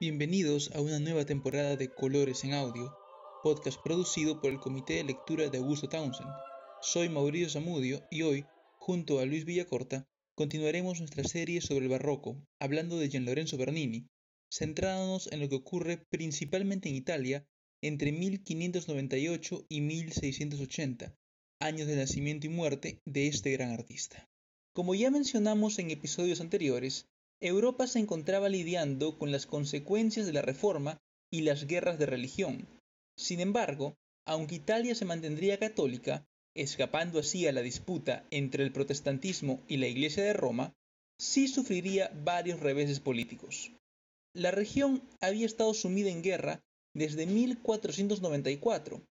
Bienvenidos a una nueva temporada de Colores en Audio, podcast producido por el Comité de Lectura de Augusto Townsend. Soy Mauricio Zamudio y hoy, junto a Luis Villacorta, continuaremos nuestra serie sobre el barroco, hablando de Gian Lorenzo Bernini, centrándonos en lo que ocurre principalmente en Italia entre 1598 y 1680, años de nacimiento y muerte de este gran artista. Como ya mencionamos en episodios anteriores, Europa se encontraba lidiando con las consecuencias de la Reforma y las guerras de religión. Sin embargo, aunque Italia se mantendría católica, escapando así a la disputa entre el protestantismo y la Iglesia de Roma, sí sufriría varios reveses políticos. La región había estado sumida en guerra desde 1494,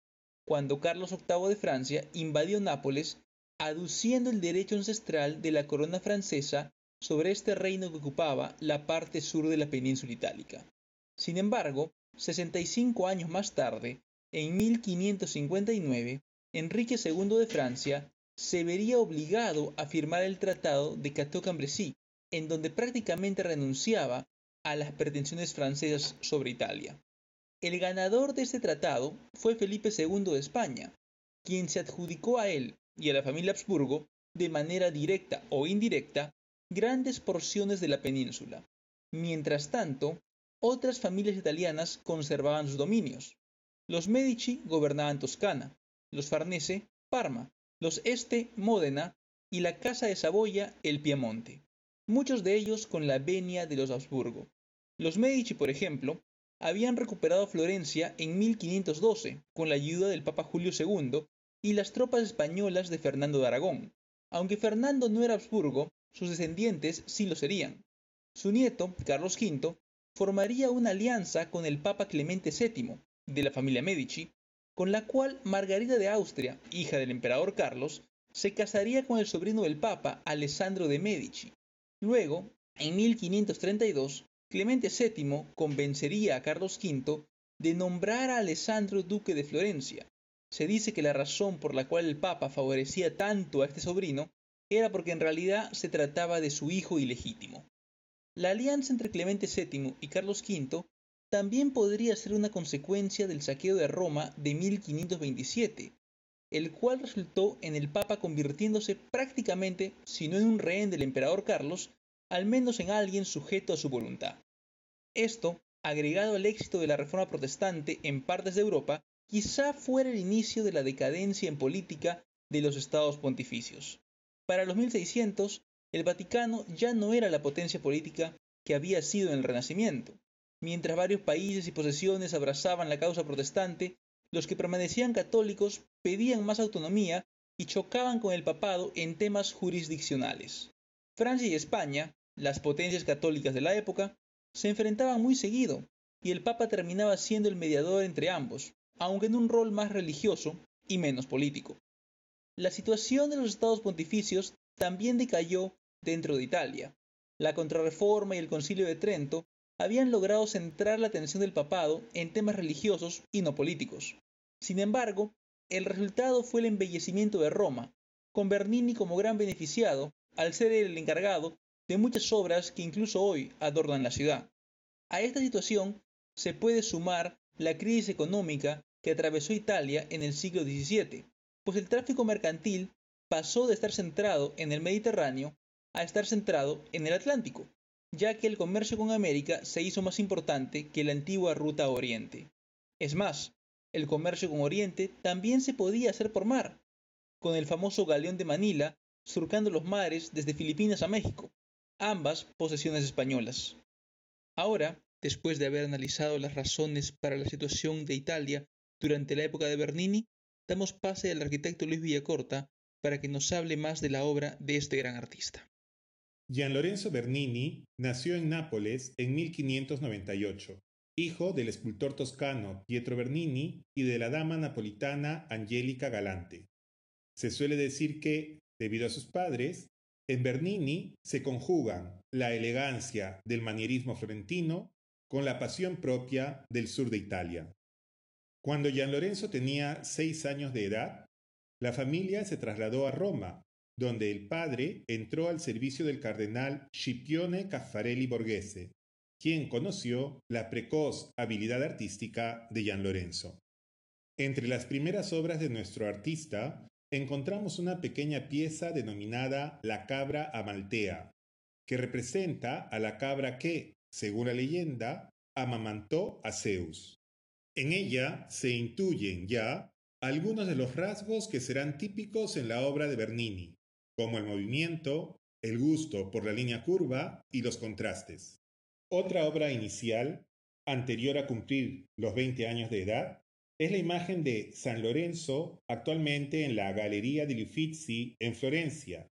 cuando Carlos VIII de Francia invadió Nápoles aduciendo el derecho ancestral de la corona francesa sobre este reino que ocupaba la parte sur de la península itálica. Sin embargo, 65 años más tarde, en 1559, Enrique II de Francia se vería obligado a firmar el Tratado de Cateau-Cambrésis, en donde prácticamente renunciaba a las pretensiones francesas sobre Italia. El ganador de este tratado fue Felipe II de España, quien se adjudicó a él y a la familia Habsburgo, de manera directa o indirecta, grandes porciones de la península. Mientras tanto, otras familias italianas conservaban sus dominios. Los Medici gobernaban Toscana, los Farnese Parma, los Este Módena y la Casa de Saboya el Piemonte, muchos de ellos con la venia de los Habsburgo. Los Medici, por ejemplo, habían recuperado Florencia en 1512 con la ayuda del Papa Julio II y las tropas españolas de Fernando de Aragón. Aunque Fernando no era Habsburgo, sus descendientes sí lo serían. Su nieto, Carlos V, formaría una alianza con el Papa Clemente VII, de la familia Medici, con la cual Margarita de Austria, hija del emperador Carlos, se casaría con el sobrino del Papa, Alessandro de Medici. Luego, en 1532, Clemente VII convencería a Carlos V de nombrar a Alessandro duque de Florencia. Se dice que la razón por la cual el Papa favorecía tanto a este sobrino era porque en realidad se trataba de su hijo ilegítimo. La alianza entre Clemente VII y Carlos V también podría ser una consecuencia del saqueo de Roma de 1527, el cual resultó en el Papa convirtiéndose prácticamente, si no en un rehén del emperador Carlos, al menos en alguien sujeto a su voluntad. Esto, agregado al éxito de la Reforma Protestante en partes de Europa, quizá fuera el inicio de la decadencia en política de los estados pontificios. Para los 1600, el Vaticano ya no era la potencia política que había sido en el Renacimiento. Mientras varios países y posesiones abrazaban la causa protestante, los que permanecían católicos pedían más autonomía y chocaban con el papado en temas jurisdiccionales. Francia y España las potencias católicas de la época se enfrentaban muy seguido, y el Papa terminaba siendo el mediador entre ambos, aunque en un rol más religioso y menos político. La situación de los estados pontificios también decayó dentro de Italia. La contrarreforma y el concilio de Trento habían logrado centrar la atención del papado en temas religiosos y no políticos. Sin embargo, el resultado fue el embellecimiento de Roma, con Bernini como gran beneficiado al ser el encargado de muchas obras que incluso hoy adornan la ciudad. A esta situación se puede sumar la crisis económica que atravesó Italia en el siglo XVII, pues el tráfico mercantil pasó de estar centrado en el Mediterráneo a estar centrado en el Atlántico, ya que el comercio con América se hizo más importante que la antigua ruta a Oriente. Es más, el comercio con Oriente también se podía hacer por mar, con el famoso galeón de Manila surcando los mares desde Filipinas a México, ambas posesiones españolas. Ahora, después de haber analizado las razones para la situación de Italia durante la época de Bernini, damos pase al arquitecto Luis Villacorta para que nos hable más de la obra de este gran artista. Gian Lorenzo Bernini nació en Nápoles en 1598, hijo del escultor toscano Pietro Bernini y de la dama napolitana Angelica Galante. Se suele decir que, debido a sus padres, en Bernini se conjugan la elegancia del manierismo florentino con la pasión propia del sur de Italia. Cuando Gian Lorenzo tenía seis años de edad, la familia se trasladó a Roma, donde el padre entró al servicio del cardenal Scipione Caffarelli Borghese, quien conoció la precoz habilidad artística de Gian Lorenzo. Entre las primeras obras de nuestro artista encontramos una pequeña pieza denominada La cabra amaltea, que representa a la cabra que, según la leyenda, amamantó a Zeus. En ella se intuyen ya algunos de los rasgos que serán típicos en la obra de Bernini, como el movimiento, el gusto por la línea curva y los contrastes. Otra obra inicial, anterior a cumplir los 20 años de edad, es la imagen de San Lorenzo actualmente en la Galería di Uffizi en Florencia,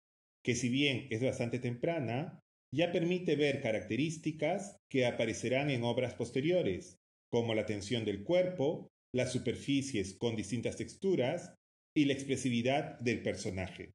que si bien es bastante temprana, ya permite ver características que aparecerán en obras posteriores, como la tensión del cuerpo, las superficies con distintas texturas y la expresividad del personaje.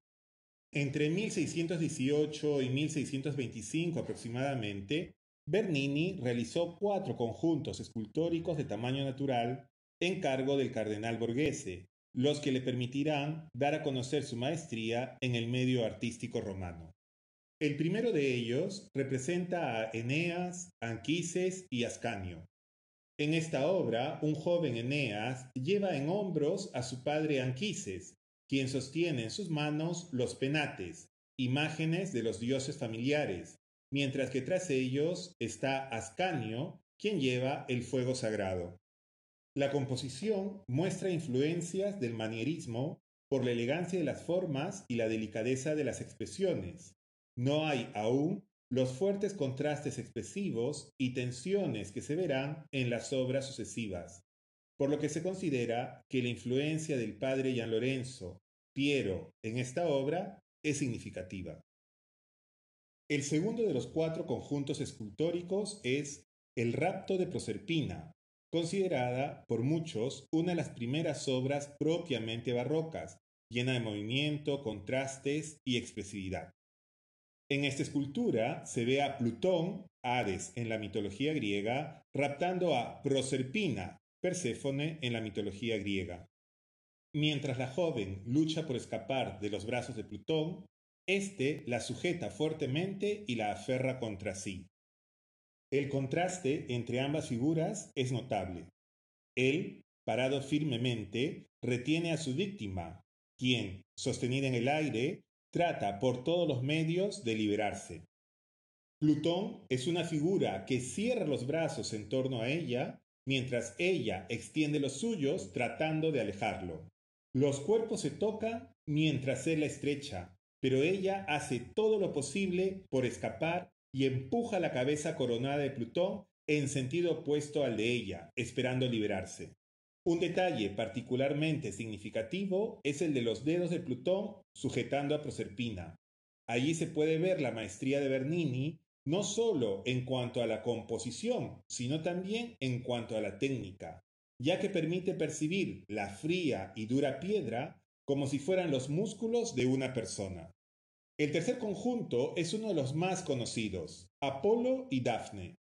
Entre 1618 y 1625 aproximadamente, Bernini realizó cuatro conjuntos escultóricos de tamaño natural en cargo del cardenal Borghese, los que le permitirán dar a conocer su maestría en el medio artístico romano. El primero de ellos representa a Eneas, Anquises y Ascanio. En esta obra, un joven Eneas lleva en hombros a su padre Anquises, quien sostiene en sus manos los penates, imágenes de los dioses familiares, mientras que tras ellos está Ascanio, quien lleva el fuego sagrado. La composición muestra influencias del manierismo por la elegancia de las formas y la delicadeza de las expresiones. No hay aún los fuertes contrastes expresivos y tensiones que se verán en las obras sucesivas, por lo que se considera que la influencia del padre Gian Lorenzo, Piero, en esta obra es significativa. El segundo de los cuatro conjuntos escultóricos es El rapto de Proserpina, considerada por muchos una de las primeras obras propiamente barrocas, llena de movimiento, contrastes y expresividad. En esta escultura se ve a Plutón, Hades en la mitología griega, raptando a Proserpina, Perséfone en la mitología griega. Mientras la joven lucha por escapar de los brazos de Plutón, éste la sujeta fuertemente y la aferra contra sí. El contraste entre ambas figuras es notable. Él, parado firmemente, retiene a su víctima, quien, sostenida en el aire, trata por todos los medios de liberarse. Plutón es una figura que cierra los brazos en torno a ella, mientras ella extiende los suyos tratando de alejarlo. Los cuerpos se tocan mientras él la estrecha, pero ella hace todo lo posible por escapar y empuja la cabeza coronada de Plutón en sentido opuesto al de ella, esperando liberarse. Un detalle particularmente significativo es el de los dedos de Plutón sujetando a Proserpina. Allí se puede ver la maestría de Bernini, no solo en cuanto a la composición, sino también en cuanto a la técnica, ya que permite percibir la fría y dura piedra como si fueran los músculos de una persona. El tercer conjunto es uno de los más conocidos, Apolo y Dafne.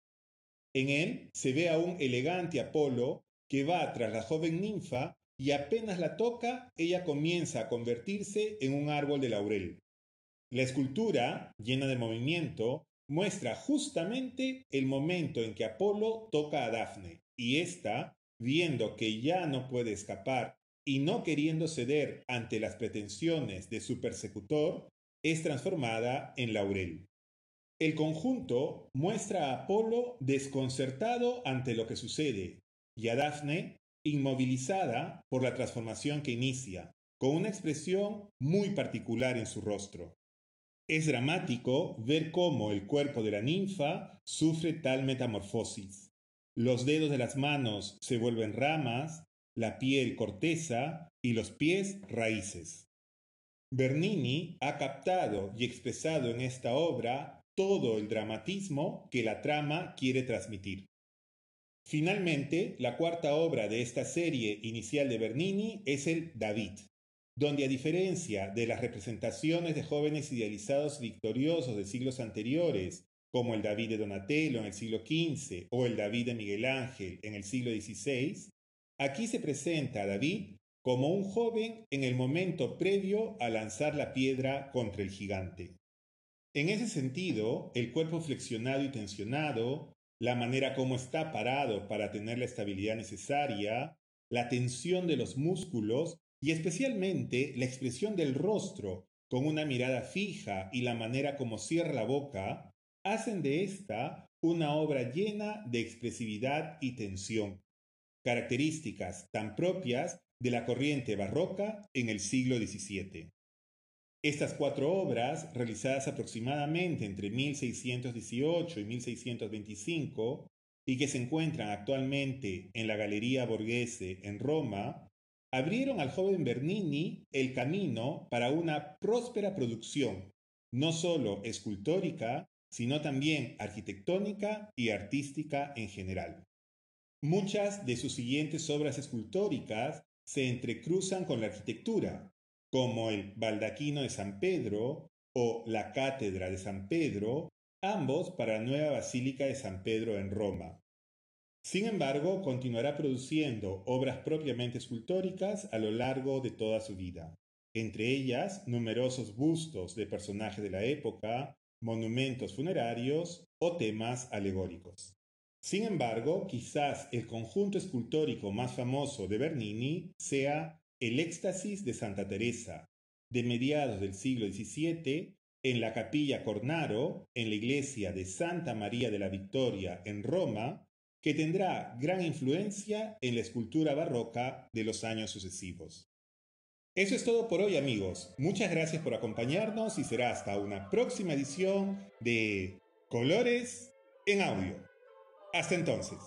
En él se ve a un elegante Apolo que va tras la joven ninfa y apenas la toca, ella comienza a convertirse en un árbol de laurel. La escultura, llena de movimiento, muestra justamente el momento en que Apolo toca a Dafne, y ésta, viendo que ya no puede escapar y no queriendo ceder ante las pretensiones de su persecutor, es transformada en laurel. El conjunto muestra a Apolo desconcertado ante lo que sucede y a Dafne inmovilizada por la transformación que inicia, con una expresión muy particular en su rostro. Es dramático ver cómo el cuerpo de la ninfa sufre tal metamorfosis. Los dedos de las manos se vuelven ramas, la piel corteza y los pies raíces. Bernini ha captado y expresado en esta obra todo el dramatismo que la trama quiere transmitir. Finalmente, la cuarta obra de esta serie inicial de Bernini es el David, donde a diferencia de las representaciones de jóvenes idealizados victoriosos de siglos anteriores, como el David de Donatello en el siglo XV o el David de Miguel Ángel en el siglo XVI, aquí se presenta a David como un joven en el momento previo a lanzar la piedra contra el gigante. En ese sentido, el cuerpo flexionado y tensionado, la manera como está parado para tener la estabilidad necesaria, la tensión de los músculos y especialmente la expresión del rostro con una mirada fija y la manera como cierra la boca, hacen de esta una obra llena de expresividad y tensión, características tan propias de la corriente barroca en el siglo XVII. Estas cuatro obras, realizadas aproximadamente entre 1618 y 1625, y que se encuentran actualmente en la Galería Borghese en Roma, abrieron al joven Bernini el camino para una próspera producción, no solo escultórica, sino también arquitectónica y artística en general. Muchas de sus siguientes obras escultóricas se entrecruzan con la arquitectura, como el Baldaquino de San Pedro o la Cátedra de San Pedro, ambos para la nueva Basílica de San Pedro en Roma. Sin embargo, continuará produciendo obras propiamente escultóricas a lo largo de toda su vida, entre ellas numerosos bustos de personajes de la época, monumentos funerarios o temas alegóricos. Sin embargo, quizás el conjunto escultórico más famoso de Bernini sea el Éxtasis de Santa Teresa, de mediados del siglo XVII, en la capilla Cornaro, en la iglesia de Santa María de la Victoria en Roma, que tendrá gran influencia en la escultura barroca de los años sucesivos. Eso es todo por hoy amigos. Muchas gracias por acompañarnos y será hasta una próxima edición de Colores en Audio. Hasta entonces.